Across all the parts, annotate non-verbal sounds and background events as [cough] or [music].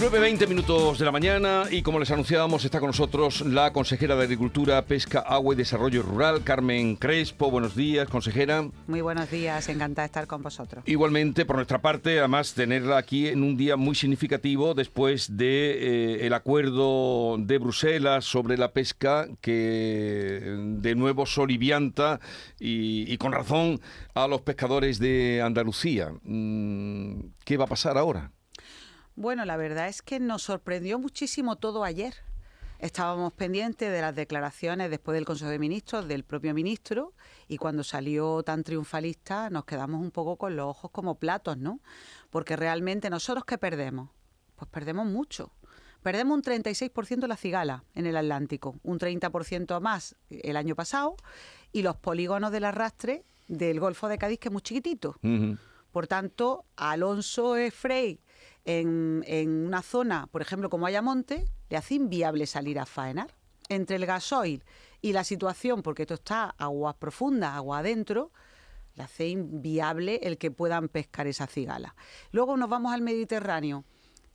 9.20 minutos de la mañana y como les anunciábamos está con nosotros la consejera de Agricultura, Pesca, Agua y Desarrollo Rural, Carmen Crespo. Buenos días, consejera. Muy buenos días, encantada de estar con vosotros. Igualmente, por nuestra parte, además tenerla aquí en un día muy significativo después de eh, el acuerdo de Bruselas sobre la pesca que de nuevo solivianta y, y con razón a los pescadores de Andalucía. Mm, ¿Qué va a pasar ahora? Bueno, la verdad es que nos sorprendió muchísimo todo ayer. Estábamos pendientes de las declaraciones después del Consejo de Ministros del propio ministro y cuando salió tan triunfalista nos quedamos un poco con los ojos como platos, ¿no? Porque realmente nosotros qué perdemos? Pues perdemos mucho. Perdemos un 36% la cigala en el Atlántico, un 30% más el año pasado y los polígonos del arrastre del Golfo de Cádiz que es muy chiquitito. Por tanto, Alonso Frey en, en una zona, por ejemplo, como Ayamonte, le hace inviable salir a faenar. Entre el gasoil y la situación, porque esto está aguas profundas, agua adentro, le hace inviable el que puedan pescar esa cigala. Luego nos vamos al Mediterráneo.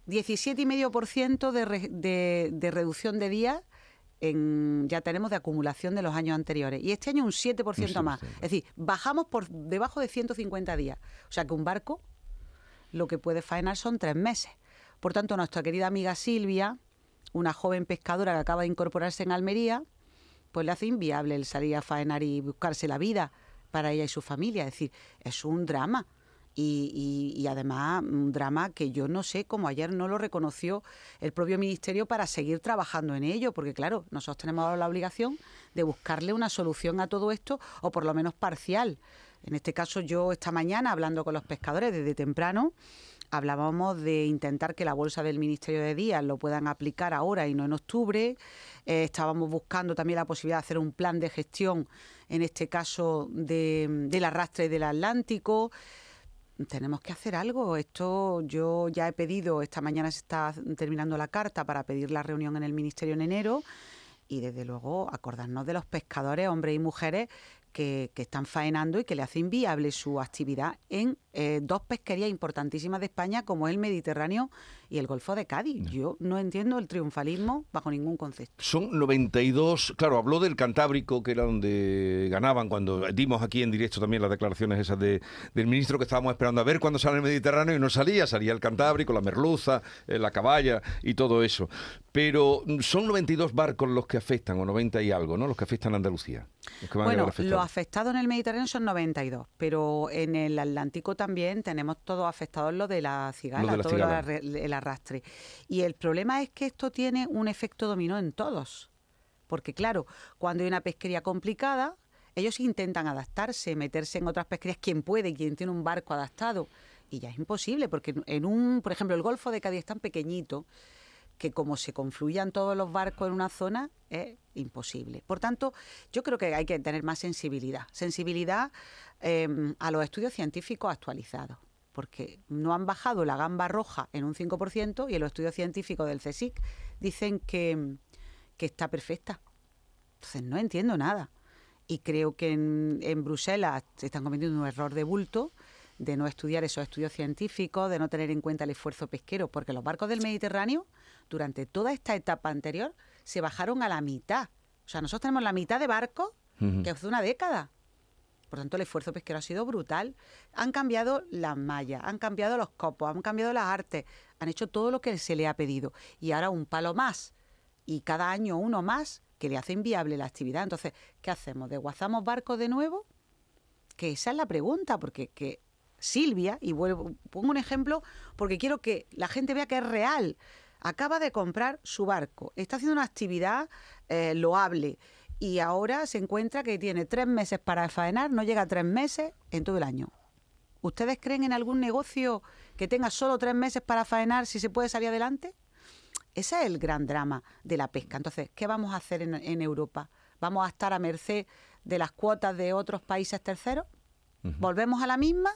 17,5% de, re, de, de reducción de días en, ya tenemos de acumulación de los años anteriores. Y este año un 7% más. Es decir, bajamos por debajo de 150 días. O sea que un barco lo que puede faenar son tres meses. Por tanto, nuestra querida amiga Silvia, una joven pescadora que acaba de incorporarse en Almería, pues le hace inviable el salir a faenar y buscarse la vida para ella y su familia. Es decir, es un drama. Y, y, además un drama que yo no sé cómo ayer no lo reconoció el propio ministerio para seguir trabajando en ello, porque claro, nosotros tenemos la obligación de buscarle una solución a todo esto, o por lo menos parcial. En este caso yo esta mañana, hablando con los pescadores desde temprano, hablábamos de intentar que la bolsa del Ministerio de Días lo puedan aplicar ahora y no en octubre. Eh, estábamos buscando también la posibilidad de hacer un plan de gestión, en este caso de, del arrastre del Atlántico tenemos que hacer algo. Esto yo ya he pedido, esta mañana se está terminando la carta para pedir la reunión en el Ministerio en enero y desde luego acordarnos de los pescadores, hombres y mujeres, que, están faenando y que le hace inviable su actividad en eh, dos pesquerías importantísimas de España como el Mediterráneo y el Golfo de Cádiz. Yo no entiendo el triunfalismo bajo ningún concepto. Son 92, claro, habló del Cantábrico, que era donde ganaban cuando dimos aquí en directo también las declaraciones esas de, del ministro que estábamos esperando a ver cuándo sale el Mediterráneo y no salía, salía el Cantábrico, la merluza, eh, la caballa y todo eso. Pero mm, son 92 barcos los que afectan, o 90 y algo, ¿no? Los que afectan a Andalucía. Los que van bueno, a los afectados en el Mediterráneo son 92, pero en el Atlántico también tenemos todos afectados lo de la cigala, lo de la todo cigala. La, el arrastre. Y el problema es que esto tiene un efecto dominó en todos. Porque claro, cuando hay una pesquería complicada, ellos intentan adaptarse, meterse en otras pesquerías, quien puede, quien tiene un barco adaptado. Y ya es imposible, porque en un, por ejemplo, el Golfo de Cádiz es tan pequeñito que como se confluyan todos los barcos en una zona, es imposible. Por tanto, yo creo que hay que tener más sensibilidad. Sensibilidad eh, a los estudios científicos actualizados porque no han bajado la gamba roja en un 5% y en los estudios científicos del CSIC dicen que, que está perfecta. Entonces no entiendo nada. Y creo que en, en Bruselas se están cometiendo un error de bulto de no estudiar esos estudios científicos, de no tener en cuenta el esfuerzo pesquero, porque los barcos del Mediterráneo, durante toda esta etapa anterior, se bajaron a la mitad. O sea, nosotros tenemos la mitad de barcos que hace una década. Por tanto, el esfuerzo pesquero ha sido brutal. Han cambiado las mallas, han cambiado los copos, han cambiado las artes, han hecho todo lo que se le ha pedido. Y ahora un palo más. Y cada año uno más que le hace inviable la actividad. Entonces, ¿qué hacemos? ¿Desguazamos barcos de nuevo? Que esa es la pregunta, porque que Silvia, y vuelvo, pongo un ejemplo porque quiero que la gente vea que es real. Acaba de comprar su barco, está haciendo una actividad eh, loable y ahora se encuentra que tiene tres meses para faenar, no llega a tres meses en todo el año. ¿Ustedes creen en algún negocio que tenga solo tres meses para faenar si se puede salir adelante? Ese es el gran drama de la pesca. Entonces, ¿qué vamos a hacer en, en Europa? ¿Vamos a estar a merced de las cuotas de otros países terceros? Uh -huh. ¿Volvemos a la misma?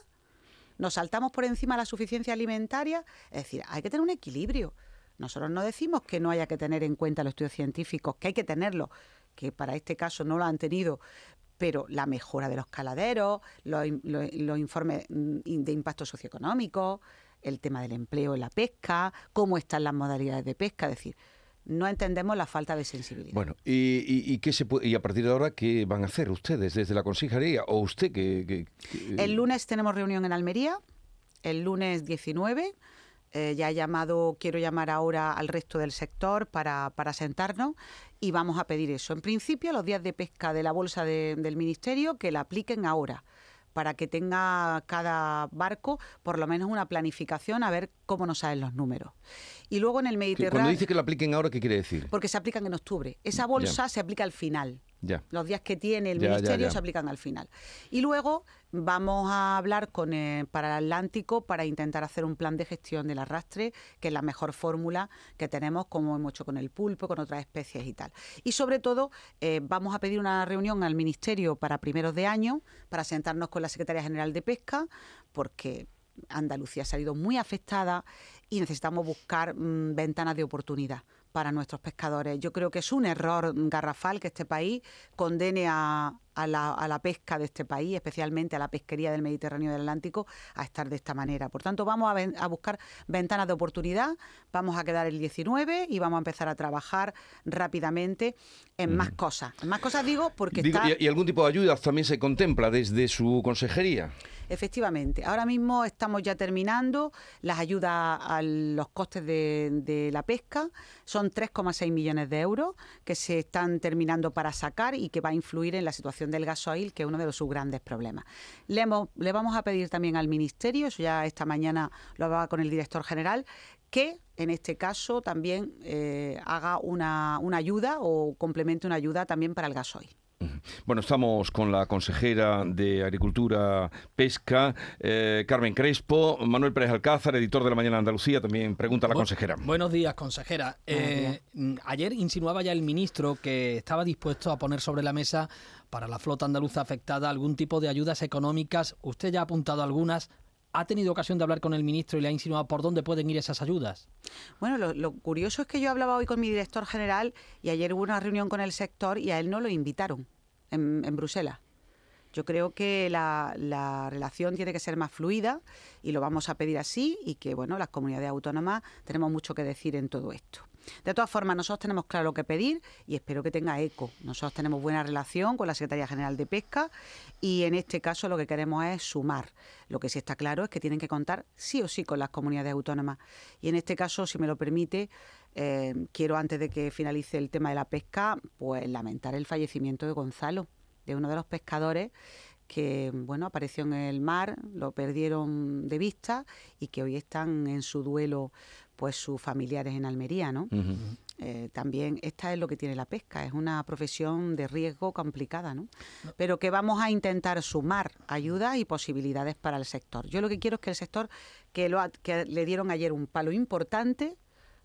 ¿Nos saltamos por encima la suficiencia alimentaria? Es decir, hay que tener un equilibrio. Nosotros no decimos que no haya que tener en cuenta los estudios científicos, que hay que tenerlo, que para este caso no lo han tenido, pero la mejora de los caladeros, los, informes mm, de impacto socioeconómico, el tema del empleo en la pesca, cómo están las modalidades de pesca, es decir, no entendemos la falta de sensibilidad. Bueno, ¿y, qué se y a partir de ahora qué van a hacer ustedes desde la consejería o usted que, El lunes tenemos reunión en Almería, el lunes 19 eh, ya he llamado, quiero llamar ahora al resto del sector para, para sentarnos y vamos a pedir eso. En principio, los días de pesca de la bolsa del Ministerio que la apliquen ahora para que tenga cada barco por lo menos una planificación a ver cómo nos salen los números. Y luego en el Mediterráneo... Cuando dice que la apliquen ahora, ¿qué quiere decir? Porque se aplican en octubre. Esa bolsa se aplica al final. Los días que tiene el ministerio se aplican al final. Y luego vamos a hablar con eh, para el Atlántico para intentar hacer un plan de gestión del arrastre, que es la mejor fórmula que tenemos, como hemos hecho con el pulpo, con otras especies y tal. Y sobre todo, eh, vamos a pedir una reunión al ministerio para primeros de año, para sentarnos con la Secretaría General de Pesca, porque Andalucía ha salido muy afectada y necesitamos buscar mm, ventanas de oportunidad para nuestros pescadores. Yo creo que es un error garrafal que este país condene a, la, pesca de este país, especialmente a la pesquería del Mediterráneo del Atlántico, a estar de esta manera. Por tanto, vamos a, buscar ventanas de oportunidad, vamos a quedar el 19 y vamos a empezar a trabajar rápidamente en más cosas. En más cosas digo porque... ¿Y algún tipo de ayuda también se contempla desde su consejería? Efectivamente, ahora mismo estamos ya terminando las ayudas a los costes de, la pesca. Son 3,6 millones de euros que se están terminando para sacar y que va a influir en la situación del gasoil, que es uno de sus grandes problemas. Le, le vamos a pedir también al Ministerio, eso ya esta mañana lo hablaba con el director general, que en este caso también eh, haga una, una ayuda o complemente una ayuda también para el gasoil. Bueno, estamos con la consejera de Agricultura, Pesca, eh, Carmen Crespo, Manuel Pérez Alcázar, editor de La Mañana de Andalucía, también pregunta a la consejera. Buenos días, consejera. Eh, ayer insinuaba ya el ministro que estaba dispuesto a poner sobre la mesa para la flota andaluza afectada algún tipo de ayudas económicas. Usted ya ha apuntado algunas. ¿Ha tenido ocasión de hablar con el ministro y le ha insinuado por dónde pueden ir esas ayudas? Bueno, lo, curioso es que yo hablaba hoy con mi director general y ayer hubo una reunión con el sector y a él no lo invitaron en, Bruselas. Yo creo que la, la, relación tiene que ser más fluida y lo vamos a pedir así y que, bueno, las comunidades autónomas tenemos mucho que decir en todo esto. De todas formas, nosotros tenemos claro lo que pedir y espero que tenga eco. Nosotros tenemos buena relación con la Secretaría General de Pesca y en este caso lo que queremos es sumar. Lo que sí está claro es que tienen que contar sí o sí con las comunidades autónomas. Y en este caso, si me lo permite, eh, quiero antes de que finalice el tema de la pesca, pues lamentar el fallecimiento de Gonzalo, de uno de los pescadores que bueno apareció en el mar, lo perdieron de vista y que hoy están en su duelo pues sus familiares en Almería, ¿no? Eh, también esta es lo que tiene la pesca, es una profesión de riesgo complicada, ¿no? Pero que vamos a intentar sumar ayudas y posibilidades para el sector. Yo lo que quiero es que el sector, que, lo, que le dieron ayer un palo importante,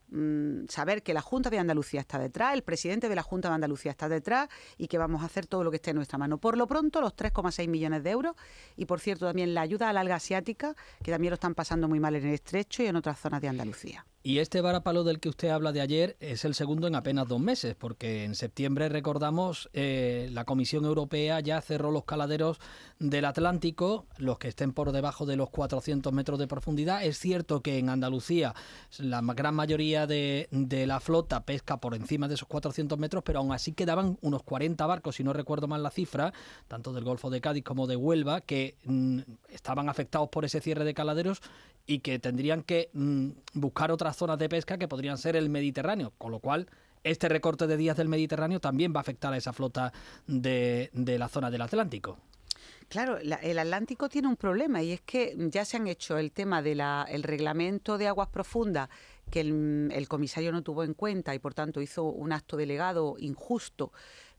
Mm, saber que la Junta de Andalucía está detrás, el presidente de la Junta de Andalucía está detrás y que vamos a hacer todo lo que esté en nuestra mano. Por lo pronto, los 3,6 millones de euros y, por cierto, también la ayuda a la alga asiática, que también lo están pasando muy mal en el estrecho y en otras zonas de Andalucía. Y este varapalo del que usted habla de ayer es el segundo en apenas dos meses, porque en septiembre, recordamos, eh, la Comisión Europea ya cerró los caladeros del Atlántico, los que estén por debajo de los 400 metros de profundidad. Es cierto que en Andalucía la gran mayoría de, la flota pesca por encima de esos 400 metros, pero aún así quedaban unos 40 barcos, si no recuerdo mal la cifra, tanto del Golfo de Cádiz como de Huelva, que mm, estaban afectados por ese cierre de caladeros y que tendrían que mm, buscar otras zonas de pesca que podrían ser el Mediterráneo, con lo cual este recorte de días del Mediterráneo también va a afectar a esa flota de, la zona del Atlántico. Claro, el Atlántico tiene un problema y es que ya se han hecho el tema del reglamento de aguas profundas que el, comisario no tuvo en cuenta y por tanto hizo un acto delegado injusto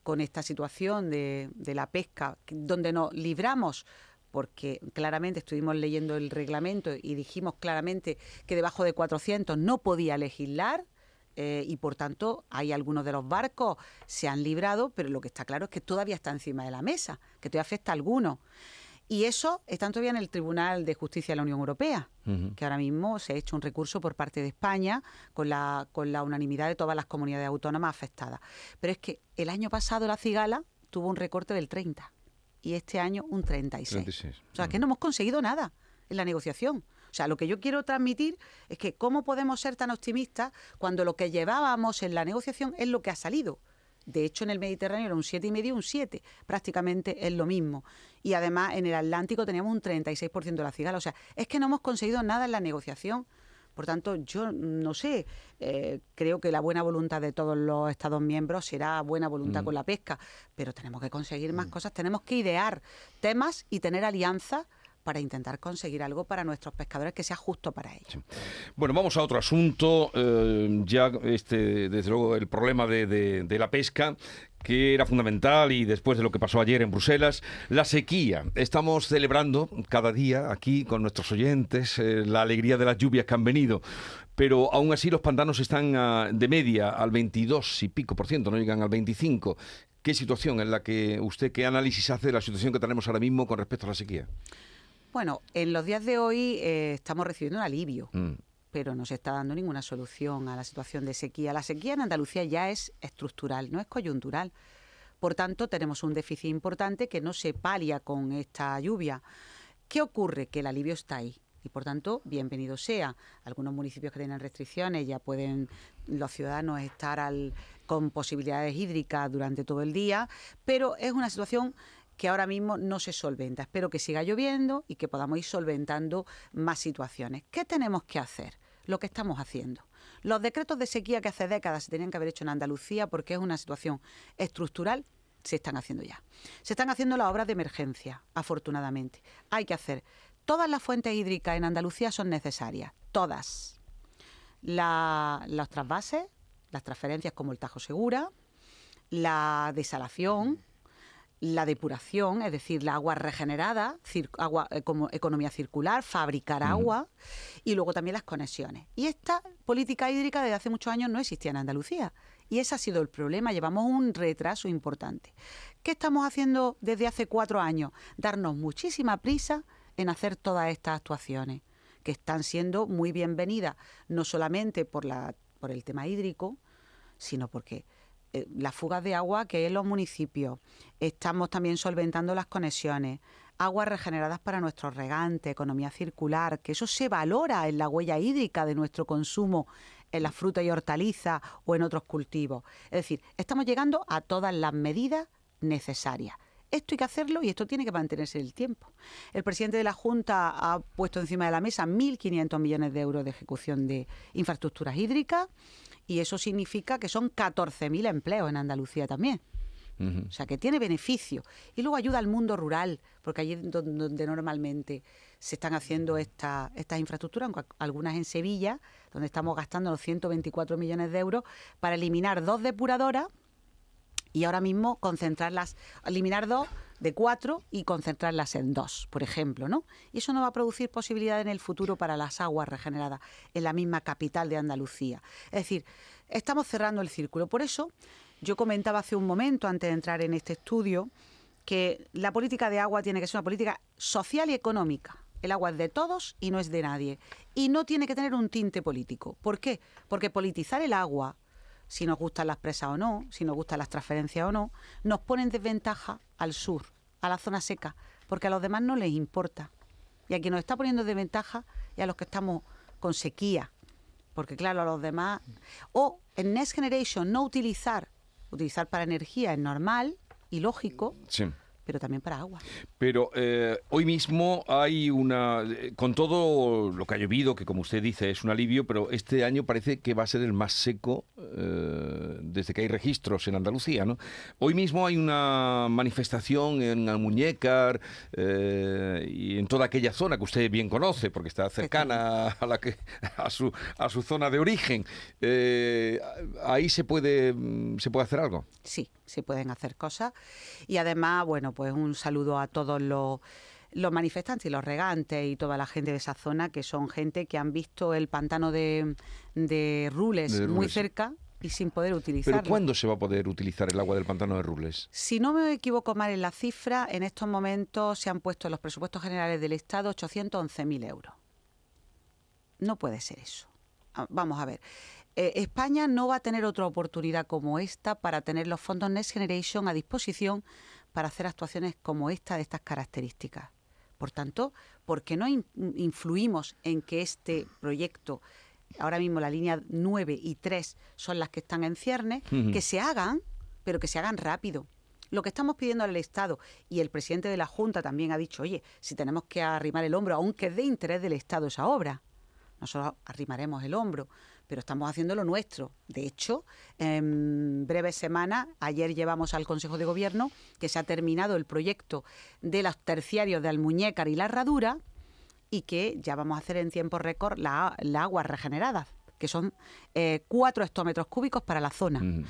con esta situación de, de la pesca, donde nos libramos porque claramente estuvimos leyendo el reglamento y dijimos claramente que debajo de 400 no podía legislar. Eh, y por tanto hay algunos de los barcos se han librado, pero lo que está claro es que todavía está encima de la mesa, que todavía afecta a algunos. Y eso está todavía en el Tribunal de Justicia de la Unión Europea, que ahora mismo se ha hecho un recurso por parte de España con la, con la unanimidad de todas las comunidades autónomas afectadas. Pero es que el año pasado la cigala tuvo un recorte del 30 y este año un 36. 36. O sea, que no hemos conseguido nada en la negociación. O sea, lo que yo quiero transmitir es que cómo podemos ser tan optimistas cuando lo que llevábamos en la negociación es lo que ha salido. De hecho, en el Mediterráneo era un 7,5 y un 7, prácticamente es lo mismo. Y además en el Atlántico teníamos un 36% de la cigala. O sea, es que no hemos conseguido nada en la negociación. Por tanto, yo no sé, eh, creo que la buena voluntad de todos los Estados miembros será buena voluntad con la pesca, pero tenemos que conseguir más cosas, tenemos que idear temas y tener alianzas para intentar conseguir algo para nuestros pescadores que sea justo para ellos. Bueno, vamos a otro asunto. eh, ya, este, desde luego, el problema de, la pesca, que era fundamental y después de lo que pasó ayer en Bruselas, la sequía. Estamos celebrando cada día aquí con nuestros oyentes eh, la alegría de las lluvias que han venido. Pero aún así los pantanos están ah, de media al 22 y pico por ciento, no llegan al 25. ¿Qué situación en la que usted, qué análisis hace de la situación que tenemos ahora mismo con respecto a la sequía? Bueno, en los días de hoy eh, estamos recibiendo un alivio. Mm. pero no se está dando ninguna solución a la situación de sequía. La sequía en Andalucía ya es estructural, no es coyuntural. Por tanto, tenemos un déficit importante que no se palia con esta lluvia. ¿Qué ocurre? Que el alivio está ahí. Y por tanto, bienvenido sea. Algunos municipios que tienen restricciones ya pueden los ciudadanos estar al- con posibilidades hídricas durante todo el día, pero es una situación que ahora mismo no se solventa. Espero que siga lloviendo y que podamos ir solventando más situaciones. ¿Qué tenemos que hacer? Lo que estamos haciendo. Los decretos de sequía que hace décadas se tenían que haber hecho en Andalucía porque es una situación estructural, se están haciendo ya. Se están haciendo las obras de emergencia, afortunadamente. Hay que hacer. Todas las fuentes hídricas en Andalucía son necesarias, todas. La- los trasvases, las transferencias como el Tajo Segura, la desalación, la depuración, es decir, la agua regenerada, agua eh, como economía circular, fabricar agua y luego también las conexiones. Y esta política hídrica desde hace muchos años no existía en Andalucía. Y ese ha sido el problema, llevamos un retraso importante. ¿Qué estamos haciendo desde hace cuatro años? Darnos muchísima prisa en hacer todas estas actuaciones, que están siendo muy bienvenidas, no solamente por, la, por el tema hídrico, sino porque eh, las fugas de agua que en los municipios, estamos también solventando las conexiones, aguas regeneradas para nuestros regantes, economía circular, que eso se valora en la huella hídrica de nuestro consumo en las frutas y hortalizas o en otros cultivos. Es decir, estamos llegando a todas las medidas necesarias. Esto hay que hacerlo y esto tiene que mantenerse en el tiempo. El presidente de la Junta ha puesto encima de la mesa 1.500 millones de euros de ejecución de infraestructuras hídricas y eso significa que son 14.000 empleos en Andalucía también. O sea, que tiene beneficio. Y luego ayuda al mundo rural, porque allí es don- donde, normalmente se están haciendo esta- estas infraestructuras, aunque algunas en Sevilla, donde estamos gastando los 124 millones de euros para eliminar dos depuradoras y ahora mismo concentrarlas, eliminar dos de cuatro y concentrarlas en dos, por ejemplo, ¿no? Y eso no va a producir posibilidad en el futuro para las aguas regeneradas en la misma capital de Andalucía. Es decir, estamos cerrando el círculo. Por eso, yo comentaba hace un momento, antes de entrar en este estudio, que la política de agua tiene que ser una política social y económica. El agua es de todos y no es de nadie. Y no tiene que tener un tinte político. ¿Por qué? Porque politizar el agua, si nos gustan las presas o no, si nos gustan las transferencias o no, nos pone en desventaja al sur, a la zona seca, porque a los demás no les importa. Y a quien nos está poniendo en desventaja y a los que estamos con sequía. Porque claro, a los demás... O en Next Generation no utilizar, utilizar para energía es normal y lógico, Sí. Pero también para agua. Pero eh, hoy mismo hay una, eh, con todo lo que ha llovido, que como usted dice es un alivio, pero este año parece que va a ser el más seco eh, desde que hay registros en Andalucía, ¿no? Hoy mismo hay una manifestación en Almuñécar eh, y en toda aquella zona que usted bien conoce, porque está cercana a, la que, a, su, a su zona de origen. Ahí se puede, mm, se puede hacer algo. Sí, se pueden hacer cosas. Y además, bueno, pues un saludo a todos los, los manifestantes y los regantes y toda la gente de esa zona, que son gente que han visto el pantano de, de Rules De muy Rules. cerca y sin poder utilizarlo. ¿Pero cuándo se va a poder utilizar el agua del pantano de Rules? Si no me equivoco mal en la cifra, en estos momentos se han puesto en los presupuestos generales del Estado 811.000 euros. No puede ser eso. Ah, Vamos a ver. Eh, España no va a tener otra oportunidad como esta para tener los fondos Next Generation a disposición para hacer actuaciones como esta de estas características. Por tanto, ¿por qué no in- influimos en que este proyecto, ahora mismo la línea 9 y 3 son las que están en ciernes, que se hagan, pero que se hagan rápido? Lo que estamos pidiendo al Estado, y el presidente de la Junta también ha dicho, oye, si tenemos que arrimar el hombro, aunque es de interés del Estado esa obra, nosotros arrimaremos el hombro, pero estamos haciendo lo nuestro. De hecho, en breves semanas, ayer llevamos al Consejo de Gobierno que se ha terminado el proyecto de los terciarios de Almuñécar y La Herradura y que ya vamos a hacer en tiempo récord la, la agua regenerada, que son eh, cuatro hectómetros cúbicos para la zona. Ujú.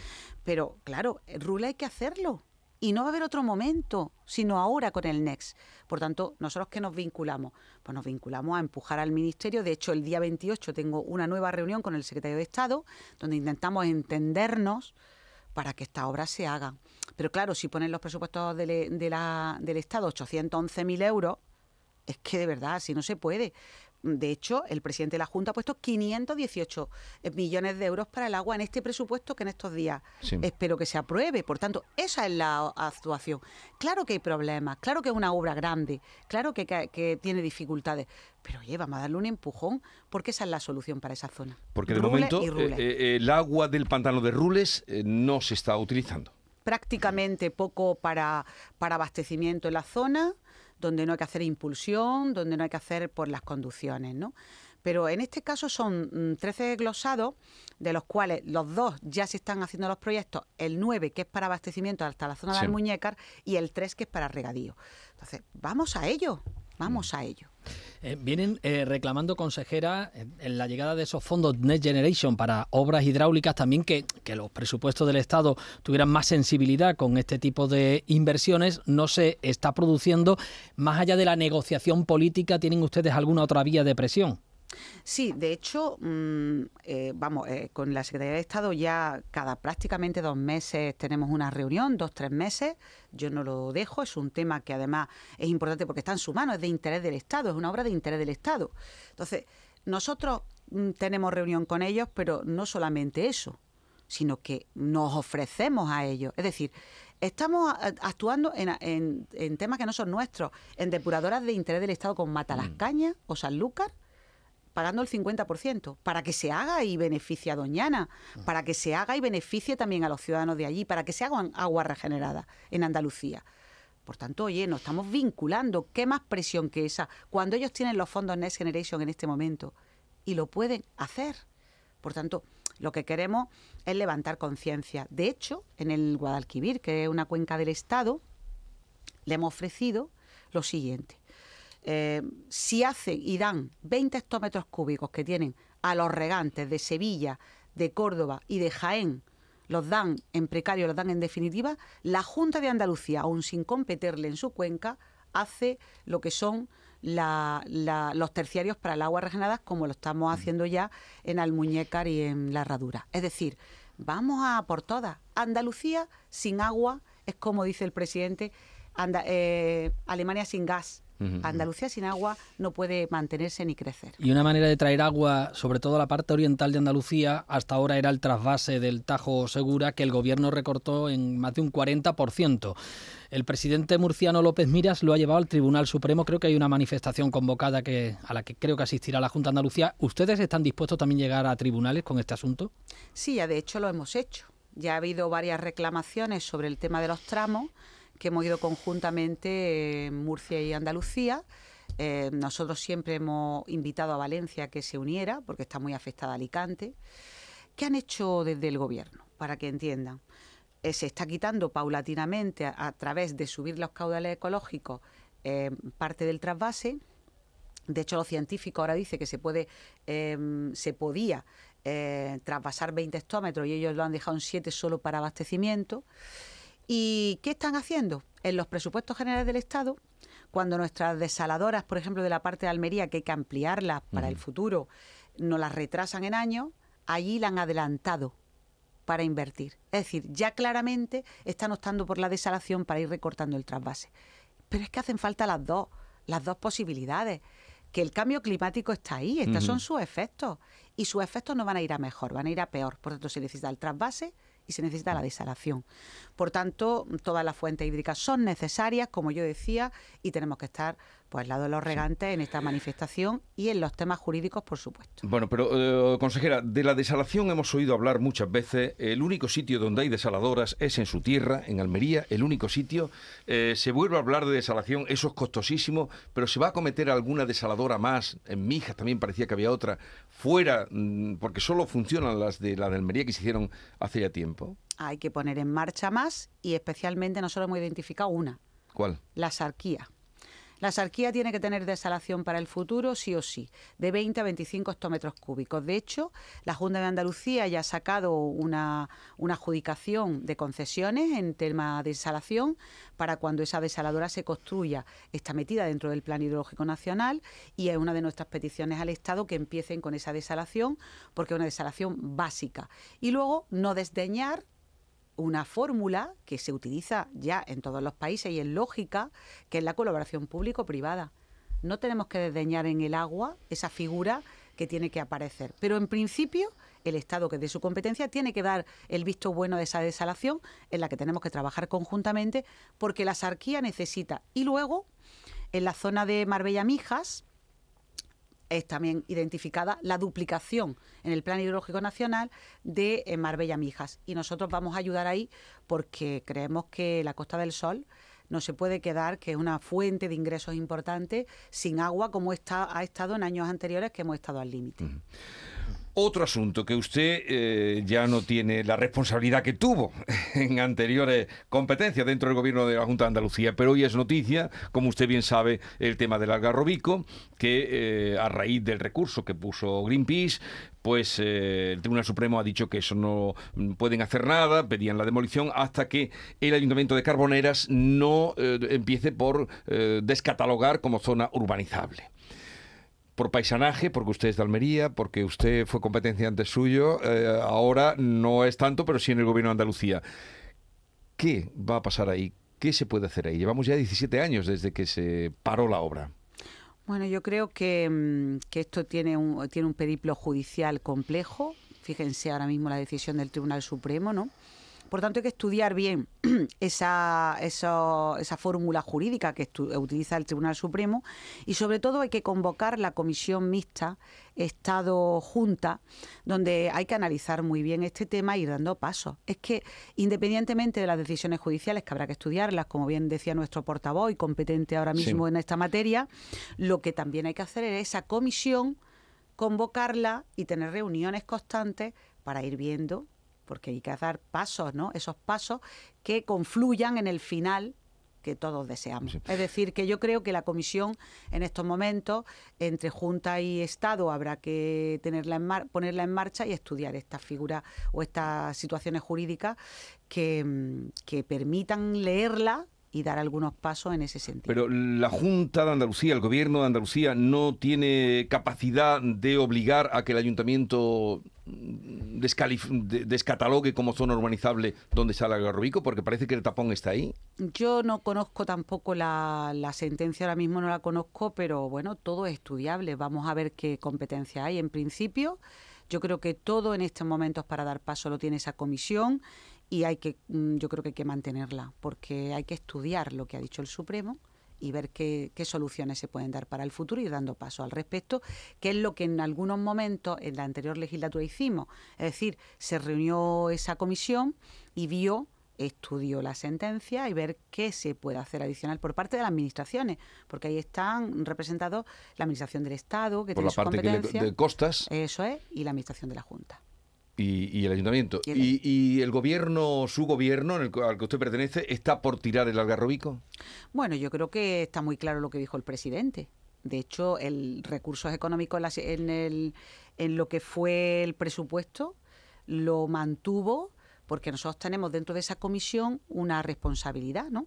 Pero claro, el rule hay que hacerlo. Y no va a haber otro momento, sino ahora con el NEXT. Por tanto, nosotros que nos vinculamos, pues nos vinculamos a empujar al Ministerio. De hecho, el día 28 tengo una nueva reunión con el Secretario de Estado, donde intentamos entendernos para que estas obras se hagan. Pero claro, si ponen los presupuestos del, de la- del Estado 811.000 euros, es que de verdad, así no se puede. De hecho, el presidente de la Junta ha puesto 518 millones de euros para el agua en este presupuesto que en estos días Sí. espero que se apruebe. Por tanto, esa es la actuación. Claro que hay problemas, claro que es una obra grande, claro que, que- que tiene dificultades, pero oye, vamos a darle un empujón porque esa es la solución para esa zona. Porque de momento eh, eh, el agua del pantano de Rules eh, no se está utilizando. prácticamente poco para, para abastecimiento en la zona, donde no hay que hacer impulsión, donde no hay que hacer por las conducciones, ¿no? Pero en este caso son mm, 13 glosados, de los cuales los dos ya se están haciendo los proyectos, el 9 que es para abastecimiento hasta la zona de Sí. Almuñécar y el 3 que es para regadío. Entonces, vamos a ello, vamos a ello. Eh, vienen eh, reclamando, consejera, en, en la llegada de esos fondos Next Generation para obras hidráulicas también que, que los presupuestos del Estado tuvieran más sensibilidad con este tipo de inversiones. No se está produciendo. Más allá de la negociación política, ¿tienen ustedes alguna otra vía de presión? Sí, de hecho, mm, eh, vamos, eh, con la Secretaría de Estado ya cada prácticamente dos meses tenemos una reunión, dos, tres meses. Yo no lo dejo, es un tema que además es importante porque está en su mano, es de interés del Estado, es una obra de interés del Estado. Entonces, nosotros mm, tenemos reunión con ellos, pero no solamente eso, sino que nos ofrecemos a ellos. Es decir, estamos actuando en, en- en temas que no son nuestros, en depuradoras de interés del Estado como Matalascaña o Sanlúcar, pagando el 50%, para que se haga y beneficie a Doñana, para que se haga y beneficie también a los ciudadanos de allí, para que se hagan agua regenerada en Andalucía. Por tanto, oye, nos estamos vinculando. ¿Qué más presión que esa? Cuando ellos tienen los fondos Next Generation en este momento y lo pueden hacer. Por tanto, lo que queremos es levantar conciencia. De hecho, en el Guadalquivir, que es una cuenca del Estado, le hemos ofrecido lo siguiente. Eh, si hacen y dan 20 hectómetros cúbicos que tienen a los regantes de Sevilla, de Córdoba y de Jaén, los dan en precario, los dan en definitiva, la Junta de Andalucía, aún sin competirle en su cuenca, hace lo que son la- la- los terciarios para el agua regenerada, como lo estamos haciendo ya en Almuñécar y en La Herradura. Es decir, vamos a por todas. Andalucía sin agua es como dice el presidente, Anda- eh, Alemania sin gas. Andalucía sin agua no puede mantenerse ni crecer. Y una manera de traer agua, sobre todo a la parte oriental de Andalucía, hasta ahora era el trasvase del Tajo Segura, que el gobierno recortó en más de un 40%. El presidente murciano López Miras lo ha llevado al Tribunal Supremo. Creo que hay una manifestación convocada que, a la que creo que asistirá la Junta de Andalucía. ¿Ustedes están dispuestos también a llegar a tribunales con este asunto? Sí, ya de hecho lo hemos hecho. Ya ha habido varias reclamaciones sobre el tema de los tramos que hemos ido conjuntamente en Murcia y Andalucía. Eh, nosotros siempre hemos invitado a Valencia que se uniera, porque está muy afectada Alicante. ¿Qué han hecho desde el gobierno? Para que entiendan. Eh, se está quitando paulatinamente a, través de subir los caudales ecológicos eh, parte del trasvase. De hecho, los científicos ahora dicen que se puede, eh, se podía eh, trasvasar 20 hectómetros y ellos lo han dejado en 7 solo para abastecimiento. ¿Y qué están haciendo? En los presupuestos generales del Estado, cuando nuestras desaladoras, por ejemplo, de la parte de Almería, que hay que ampliarlas para el futuro, nos las retrasan en años, allí la han adelantado para invertir. Es decir, ya claramente están optando por la desalación para ir recortando el trasvase. Pero es que hacen falta las dos, las dos posibilidades. Que el cambio climático está ahí, estos son sus efectos. Y sus efectos no van a ir a mejor, van a ir a peor. Por tanto, se necesita el trasvase y se necesita la desalación. Por tanto, todas las fuentes hídricas son necesarias, como yo decía, y tenemos que estar pues al lado de los regantes en esta manifestación y en los temas jurídicos, por supuesto. Bueno, pero eh, consejera, de la desalación hemos oído hablar muchas veces. El único sitio donde hay desaladoras es en su tierra, en Almería, el único sitio. Eh, se vuelve a hablar de desalación, eso es costosísimo, pero se va a cometer alguna desaladora más. En Mijas también parecía que había otra fuera, mm, porque solo funcionan las de la de Almería que se hicieron hace ya tiempo. Hay que poner en marcha más y especialmente nosotros hemos identificado una. ¿Cuál? La sarquía. La sarquía tiene que tener desalación para el futuro, sí o sí, de 20 a 25 hectómetros cúbicos. De hecho, la Junta de Andalucía ya ha sacado una, adjudicación de concesiones en tema de desalación para cuando esa desaladora se construya. Está metida dentro del Plan Hidrológico Nacional y es una de nuestras peticiones al Estado que empiecen con esa desalación porque es una desalación básica. Y luego no desdeñar una fórmula que se utiliza ya en todos los países y es lógica, que es la colaboración público-privada. No tenemos que desdeñar en el agua esa figura que tiene que aparecer. Pero en principio, el Estado que de su competencia tiene que dar el visto bueno de esa desalación en la que tenemos que trabajar conjuntamente porque la sarquía necesita. Y luego, en la zona de Marbella-Mijas, es también identificada la duplicación en el Plan Hidrológico Nacional de eh, Marbella-Mijas. Y nosotros vamos a ayudar ahí porque creemos que la Costa del Sol no se puede quedar, que es una fuente de ingresos importante, sin agua como está, ha estado en años anteriores que hemos estado al límite. Otro asunto que usted eh, ya no tiene la responsabilidad que tuvo [laughs] en anteriores competencias dentro del gobierno de la Junta de Andalucía, pero hoy es noticia, como usted bien sabe, el tema del algarrobico, que eh, a raíz del recurso que puso Greenpeace, pues eh, el Tribunal Supremo ha dicho que eso no pueden hacer nada, pedían la demolición hasta que el Ayuntamiento de Carboneras no empiece por descatalogar como zona urbanizable por paisanaje, porque usted es de Almería, porque usted fue competencia antes suyo, eh, ahora no es tanto, pero sí en el gobierno de Andalucía. ¿Qué va a pasar ahí? ¿Qué se puede hacer ahí? Llevamos ya 17 años desde que se paró la obra. Bueno, yo creo que, mm, que esto tiene un, tiene un periplo judicial complejo. Fíjense ahora mismo la decisión del Tribunal Supremo, ¿no? Por tanto, hay que estudiar bien [clears throat] esa, esa fórmula jurídica que utiliza el Tribunal Supremo y, sobre todo, hay que convocar la comisión mixta Estado-Junta, donde hay que analizar muy bien este tema e ir dando pasos. Es que, independientemente de las decisiones judiciales, que habrá que estudiarlas, como bien decía nuestro portavoz y competente ahora mismo en esta materia, lo que también hay que hacer es esa comisión convocarla y tener reuniones constantes para ir viendo porque hay que dar pasos, ¿no? Esos pasos que confluyan en el final que todos deseamos. Es decir, que yo creo que la comisión en estos momentos, entre Junta y Estado, habrá que tenerla en ponerla en marcha y estudiar estas figuras o estas situaciones jurídicas que, que permitan leerla y dar algunos pasos en ese sentido. Pero la Junta de Andalucía, el Gobierno de Andalucía, no tiene capacidad de obligar a que el ayuntamiento descatalogue como zona urbanizable donde sale el Garrobico, porque parece que el tapón está ahí. Yo no conozco tampoco la, la, sentencia, ahora mismo no la conozco, pero bueno, todo es estudiable. Vamos a ver qué competencia hay. En principio, yo creo que todo en estos momentos para dar paso lo tiene esa comisión y hay que, mm, yo creo que hay que mantenerla, porque hay que estudiar lo que ha dicho el Supremo y ver qué, qué, soluciones se pueden dar para el futuro y dando paso al respecto, que es lo que en algunos momentos en la anterior legislatura hicimos. Es decir, se reunió esa comisión y vio, estudió la sentencia y ver qué se puede hacer adicional por parte de las administraciones, porque ahí están representados la Administración del Estado, que tiene la parte de costas. Eso es, y la Administración de la Junta. Y, el ayuntamiento. ¿Y el... gobierno, su gobierno, al que usted pertenece, está por tirar el algarrobico? Bueno, yo creo que está muy claro lo que dijo el presidente. De hecho, el recursos económicos en, el, en lo que fue el presupuesto lo mantuvo porque nosotros tenemos dentro de esa comisión una responsabilidad, ¿no?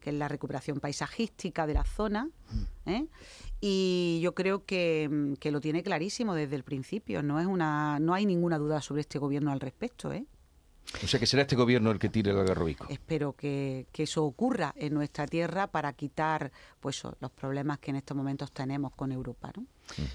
Que es la recuperación paisajística de la zona. ¿eh? Y yo creo que, que, lo tiene clarísimo desde el principio. No es una, no hay ninguna duda sobre este gobierno al respecto. ¿eh? O sea que será este gobierno el que tire el agarrobico. Espero que, que eso ocurra en nuestra tierra para quitar pues los problemas que en estos momentos tenemos con Europa. ¿no?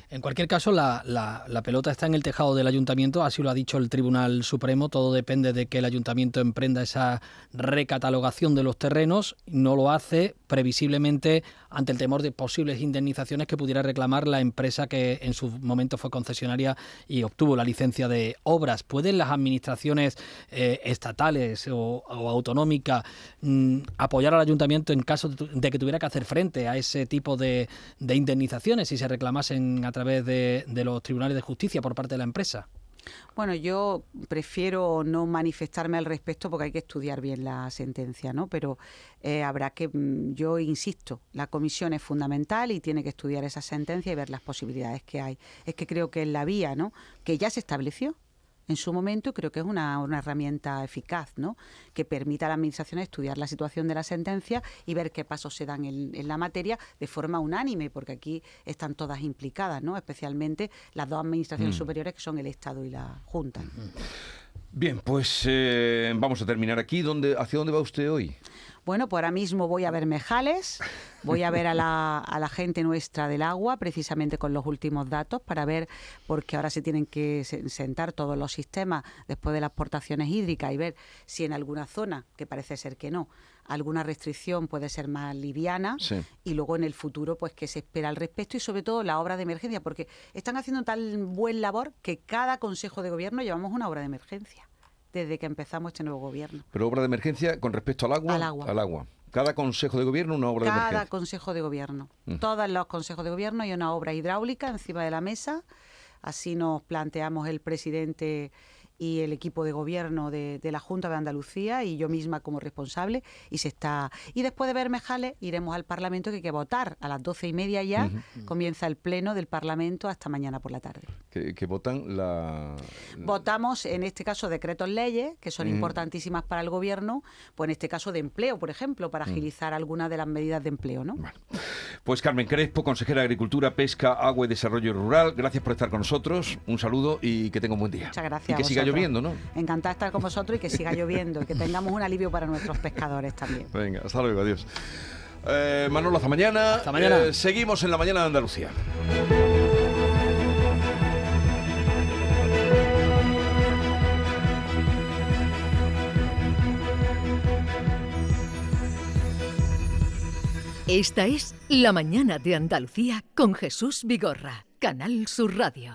En cualquier caso, la, pelota está en el tejado del ayuntamiento, así lo ha dicho el Tribunal Supremo. Todo depende de que el ayuntamiento emprenda esa recatalogación de los terrenos. No lo hace previsiblemente ante el temor de posibles indemnizaciones que pudiera reclamar la empresa que en su momento fue concesionaria y obtuvo la licencia de obras. ¿Pueden las administraciones eh, estatales o, autonómicas mm, apoyar al ayuntamiento en caso de, que tuviera que hacer frente a ese tipo de, de indemnizaciones si se reclamasen a través de, los tribunales de justicia por parte de la empresa? Bueno, yo prefiero no manifestarme al respecto porque hay que estudiar bien la sentencia, ¿no? Pero eh, habrá que, mm, yo insisto, la comisión es fundamental y tiene que estudiar esa sentencia y ver las posibilidades que hay. Es que creo que es la vía, ¿no? Que ya se estableció, en su momento creo que es una, herramienta eficaz, ¿no? Que permita a la Administración estudiar la situación de la sentencia y ver qué pasos se dan en, la materia de forma unánime, porque aquí están todas implicadas, ¿no? Especialmente las dos Administraciones mm. superiores que son el Estado y la Junta. Bien, pues eh, vamos a terminar aquí. ¿Dónde, ¿Hacia dónde va usted hoy? Bueno, pues ahora mismo voy a ver Mejales, voy a ver a la, a la gente nuestra del agua, precisamente con los últimos datos, para ver, porque ahora se tienen que sentar todos los sistemas después de las portaciones hídricas y ver si en alguna zona, que parece ser que no, alguna restricción puede ser más liviana y luego en el futuro pues que se espera al respecto y sobre todo la obra de emergencia porque están haciendo tal buen labor que cada consejo de gobierno llevamos una obra de emergencia desde que empezamos este nuevo gobierno. Pero obra de emergencia con respecto al agua. Al agua. Al agua. Cada consejo de gobierno una obra de emergencia. Cada consejo de gobierno. Todos los consejos de gobierno hay una obra hidráulica encima de la mesa. Así nos planteamos el presidente y el equipo de gobierno de, la Junta de Andalucía y yo misma como responsable y se está y después de ver Mejales iremos al Parlamento que hay que votar. A las doce y media ya comienza el pleno del Parlamento hasta mañana por la tarde. Que, votan la votamos en este caso decretos leyes que son importantísimas para el gobierno pues en este caso de empleo por ejemplo para agilizar algunas de las medidas de empleo ¿no? pues Carmen Crespo consejera de Agricultura Pesca Agua y Desarrollo Rural gracias por estar con nosotros. Un saludo y que tenga un buen día. Muchas gracias lloviendo, ¿no? Encantada de estar con vosotros y que siga lloviendo y que tengamos un alivio para nuestros pescadores también. Venga, hasta luego, adiós. Eh, Manolo, hasta mañana. Hasta mañana. Eh, seguimos en la mañana de Andalucía. Esta es La mañana de Andalucía con Jesús Vigorra, Canal Sur Radio.